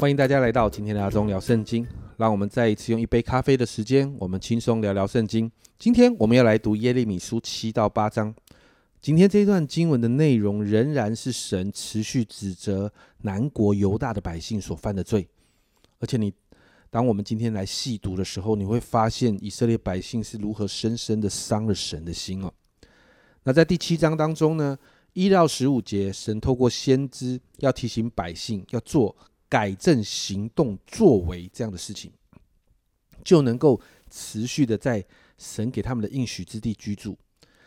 欢迎大家来到今天的阿忠聊圣经。让我们再一次用一杯咖啡的时间，我们轻松聊聊圣经。今天我们要来读耶利米书七到八章。今天这一段经文的内容仍然是神持续指责南国犹大的百姓所犯的罪。而且你，当我们今天来细读的时候，你会发现以色列百姓是如何深深的伤了神的心哦。那在第七章当中呢，一到十五节，神透过先知要提醒百姓要做。改正行动作为这样的事情，就能够持续的在神给他们的应许之地居住。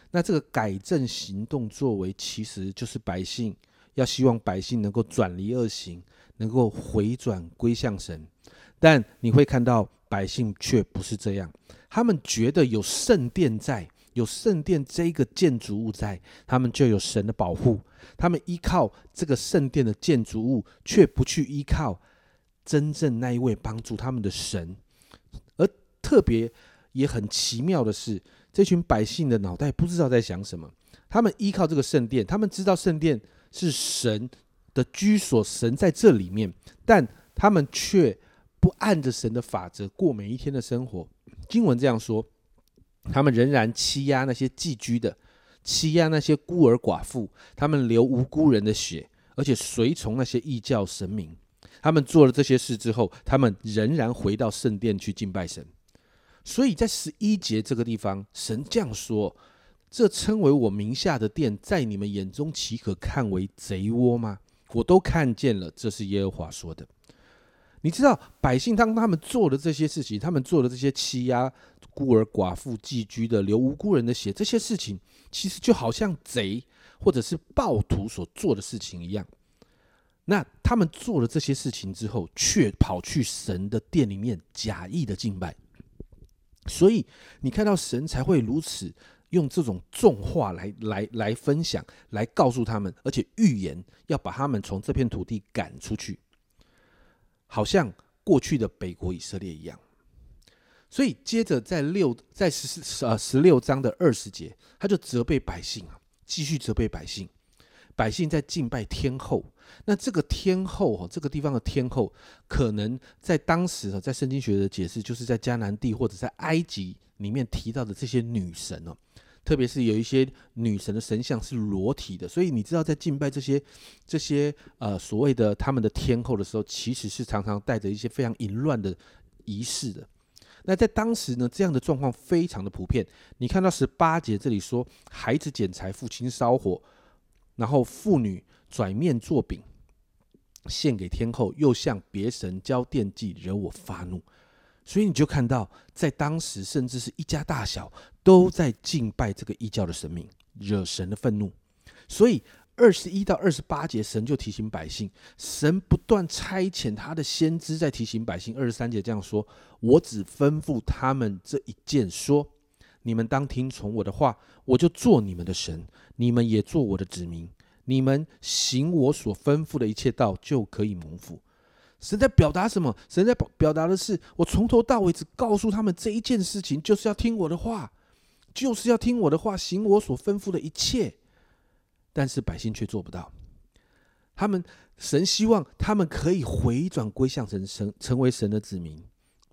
那这个改正行动作为，其实就是百姓要希望百姓能够转离恶行，能够回转归向神。但你会看到百姓却不是这样，他们觉得有圣殿在。有圣殿这个建筑物在，他们就有神的保护。他们依靠这个圣殿的建筑物，却不去依靠真正那一位帮助他们的神。而特别也很奇妙的是，这群百姓的脑袋不知道在想什么。他们依靠这个圣殿，他们知道圣殿是神的居所，神在这里面，但他们却不按着神的法则过每一天的生活。经文这样说。他们仍然欺压那些寄居的，欺压那些孤儿寡妇，他们流无辜人的血，而且随从那些异教神明。他们做了这些事之后，他们仍然回到圣殿去敬拜神。所以在十一节这个地方，神这样说：“这称为我名下的殿，在你们眼中岂可看为贼窝吗？我都看见了，这是耶和华说的。”你知道百姓当他们做的这些事情，他们做的这些欺压孤儿寡妇、寄居的、流无辜人的血，这些事情其实就好像贼或者是暴徒所做的事情一样。那他们做了这些事情之后，却跑去神的殿里面假意的敬拜，所以你看到神才会如此用这种重话来来来分享，来告诉他们，而且预言要把他们从这片土地赶出去。好像过去的北国以色列一样，所以接着在六在十四呃十六章的二十节，他就责备百姓啊，继续责备百姓。百姓在敬拜天后，那这个天后哈，这个地方的天后，可能在当时在圣经学的解释，就是在迦南地或者在埃及里面提到的这些女神哦。特别是有一些女神的神像是裸体的，所以你知道在敬拜这些这些呃所谓的他们的天后的时候，其实是常常带着一些非常淫乱的仪式的。那在当时呢，这样的状况非常的普遍。你看到十八节这里说，孩子捡柴，父亲烧火，然后妇女转面做饼，献给天后，又向别神交奠祭，惹我发怒。所以你就看到，在当时，甚至是一家大小都在敬拜这个异教的神明，惹神的愤怒。所以二十一到二十八节，神就提醒百姓，神不断差遣他的先知在提醒百姓。二十三节这样说：“我只吩咐他们这一件，说你们当听从我的话，我就做你们的神，你们也做我的子民。你们行我所吩咐的一切道，就可以蒙福。”神在表达什么？神在表表达的是，我从头到尾只告诉他们这一件事情，就是要听我的话，就是要听我的话，行我所吩咐的一切。但是百姓却做不到。他们神希望他们可以回转归向神，神成为神的子民，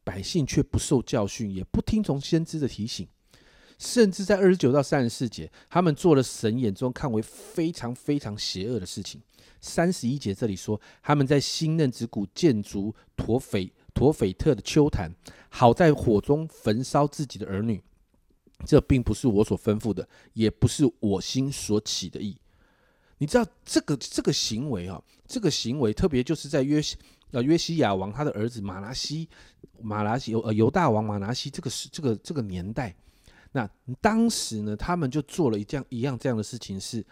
百姓却不受教训，也不听从先知的提醒。甚至在二十九到三十四节，他们做了神眼中看为非常非常邪恶的事情。三十一节这里说，他们在新嫩之谷建筑陀斐陀斐特的丘坛，好在火中焚烧自己的儿女。这并不是我所吩咐的，也不是我心所起的意。你知道这个这个行为啊，这个行为特别就是在约西呃约西亚王他的儿子马拿西马拿西犹呃犹大王马拿西这个是这个这个年代。那当时呢，他们就做了一样一样这样的事情，是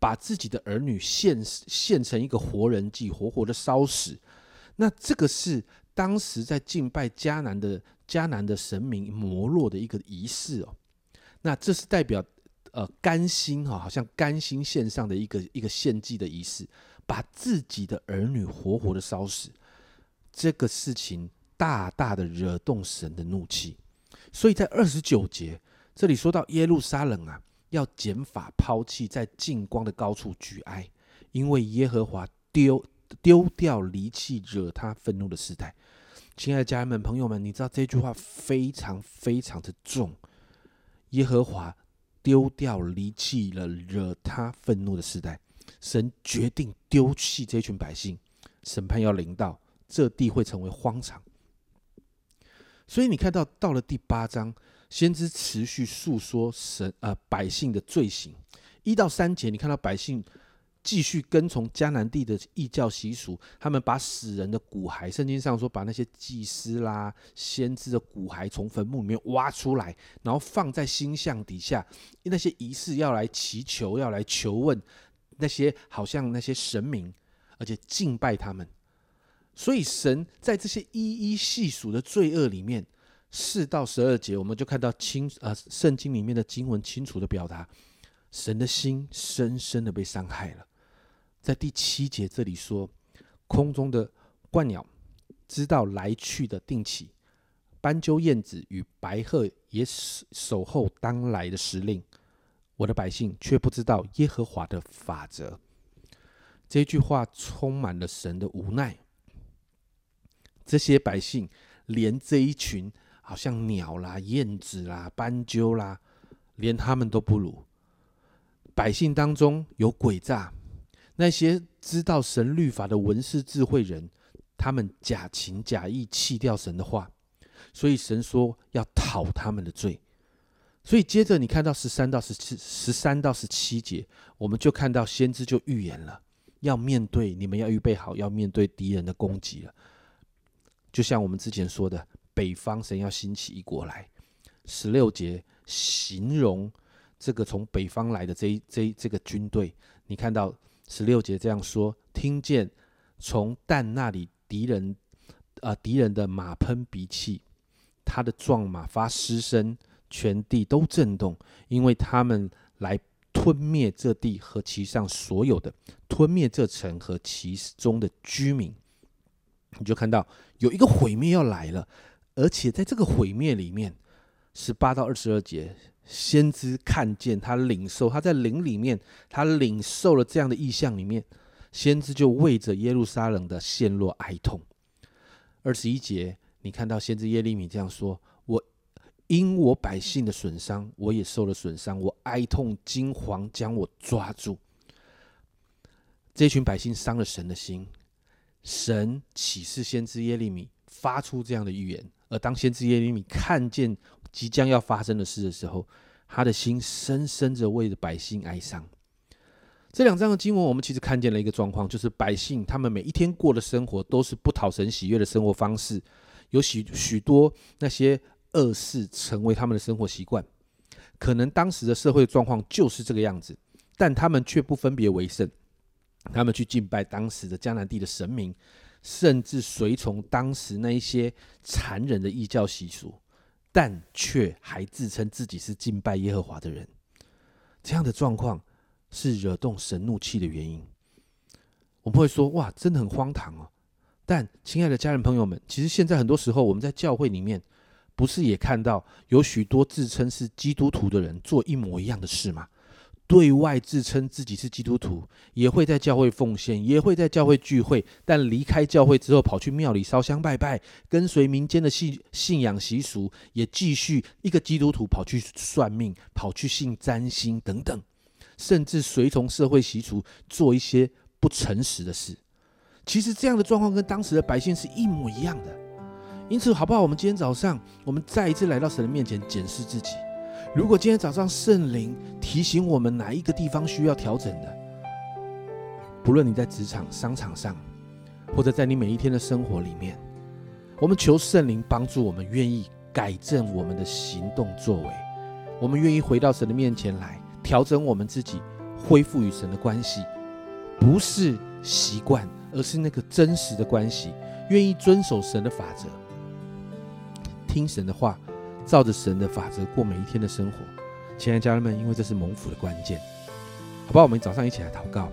把自己的儿女献献成一个活人祭，活活的烧死。那这个是当时在敬拜迦南的迦南的神明摩洛的一个仪式哦。那这是代表呃甘心哈，好像甘心献上的一个一个献祭的仪式，把自己的儿女活活的烧死。这个事情大大的惹动神的怒气，所以在二十九节。这里说到耶路撒冷啊，要减法抛弃，在近光的高处举哀，因为耶和华丢丢掉离弃惹他愤怒的时代。亲爱的家人们、朋友们，你知道这句话非常非常的重。耶和华丢掉离弃了惹他愤怒的时代，神决定丢弃这群百姓，审判要临到，这地会成为荒场。所以你看到到了第八章，先知持续诉说神啊百姓的罪行，一到三节，你看到百姓。继续跟从迦南地的异教习俗，他们把死人的骨骸，圣经上说把那些祭司啦、先知的骨骸从坟墓里面挖出来，然后放在星象底下，那些仪式要来祈求、要来求问那些好像那些神明，而且敬拜他们。所以神在这些一一细数的罪恶里面，四到十二节，我们就看到清呃圣经里面的经文清楚的表达，神的心深深的被伤害了。在第七节这里说，空中的鹳鸟知道来去的定期，斑鸠、燕子与白鹤也守候当来的时令。我的百姓却不知道耶和华的法则。这句话充满了神的无奈。这些百姓连这一群好像鸟啦、燕子啦、斑鸠啦，连他们都不如。百姓当中有诡诈。那些知道神律法的文士智慧人，他们假情假意弃掉神的话，所以神说要讨他们的罪。所以接着你看到十三到十七、十三到十七节，我们就看到先知就预言了，要面对你们要预备好，要面对敌人的攻击了。就像我们之前说的，北方神要兴起一国来。十六节形容这个从北方来的这一这这个军队，你看到。十六节这样说：听见从但那里敌人，啊敌人的马喷鼻气，他的壮马发嘶声，全地都震动，因为他们来吞灭这地和其上所有的，吞灭这城和其中的居民。你就看到有一个毁灭要来了，而且在这个毁灭里面，十八到二十二节。先知看见他领受，他在灵里面，他领受了这样的意象里面，先知就为着耶路撒冷的陷落哀痛。二十一节，你看到先知耶利米这样说：“我因我百姓的损伤，我也受了损伤，我哀痛惊惶，将我抓住。”这群百姓伤了神的心，神启示先知耶利米发出这样的预言，而当先知耶利米看见。即将要发生的事的时候，他的心深深着为着百姓哀伤。这两章的经文，我们其实看见了一个状况，就是百姓他们每一天过的生活都是不讨神喜悦的生活方式，有许许多那些恶事成为他们的生活习惯。可能当时的社会状况就是这个样子，但他们却不分别为圣，他们去敬拜当时的迦南地的神明，甚至随从当时那一些残忍的异教习俗。但却还自称自己是敬拜耶和华的人，这样的状况是惹动神怒气的原因。我们会说：“哇，真的很荒唐哦！”但亲爱的家人朋友们，其实现在很多时候我们在教会里面，不是也看到有许多自称是基督徒的人做一模一样的事吗？对外自称自己是基督徒，也会在教会奉献，也会在教会聚会，但离开教会之后，跑去庙里烧香拜拜，跟随民间的信信仰习俗，也继续一个基督徒跑去算命，跑去信占星等等，甚至随从社会习俗做一些不诚实的事。其实这样的状况跟当时的百姓是一模一样的。因此，好不好？我们今天早上，我们再一次来到神的面前，检视自己。如果今天早上圣灵提醒我们哪一个地方需要调整的，不论你在职场、商场上，或者在你每一天的生活里面，我们求圣灵帮助我们，愿意改正我们的行动作为，我们愿意回到神的面前来调整我们自己，恢复与神的关系，不是习惯，而是那个真实的关系，愿意遵守神的法则，听神的话。照着神的法则过每一天的生活，亲爱的家人们，因为这是蒙福的关键，好吧？我们早上一起来祷告，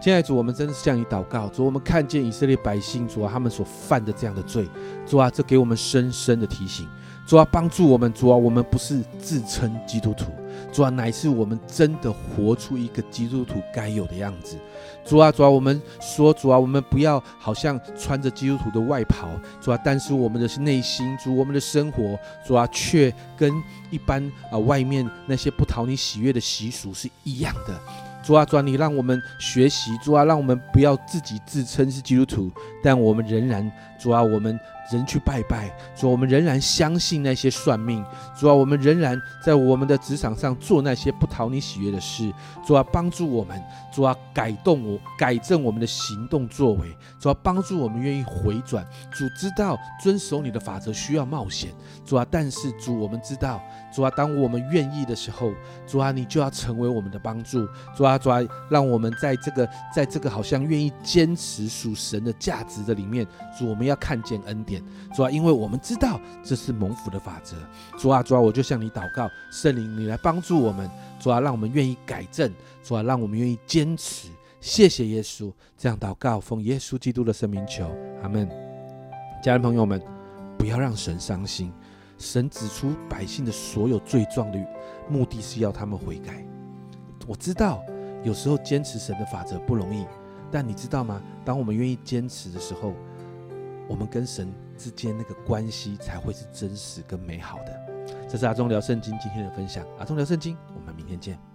亲爱的主，我们真的是向你祷告，主，我们看见以色列百姓，主啊，他们所犯的这样的罪，主啊，这给我们深深的提醒，主啊，帮助我们，主啊，我们不是自称基督徒，主啊，乃是我们真的活出一个基督徒该有的样子。主啊，主啊，我们说主啊，我们不要好像穿着基督徒的外袍，主啊，但是我们的内心，主我们的生活，主啊，却跟一般啊外面那些不讨你喜悦的习俗是一样的。主啊，主啊，你让我们学习，主啊，让我们不要自己自称是基督徒，但我们仍然，主啊，我们。人去拜拜，主啊，我们仍然相信那些算命，主啊，我们仍然在我们的职场上做那些不讨你喜悦的事，主啊，帮助我们，主啊，改动我，改正我们的行动作为，主啊，帮助我们愿意回转，主知道遵守你的法则需要冒险，主啊，但是主我们知道，主啊，当我们愿意的时候，主啊，你就要成为我们的帮助，主啊，主啊，让我们在这个在这个好像愿意坚持属神的价值的里面，主我们要看见恩典。主啊，因为我们知道这是蒙福的法则。主啊，主啊，我就向你祷告，圣灵，你来帮助我们。主啊，让我们愿意改正。主啊，让我们愿意坚持。谢谢耶稣，这样祷告，奉耶稣基督的圣名求，阿门。家人朋友们，不要让神伤心。神指出百姓的所有罪状的目的是要他们悔改。我知道有时候坚持神的法则不容易，但你知道吗？当我们愿意坚持的时候，我们跟神之间那个关系才会是真实跟美好的。这是阿忠聊圣经今天的分享，阿忠聊圣经，我们明天见。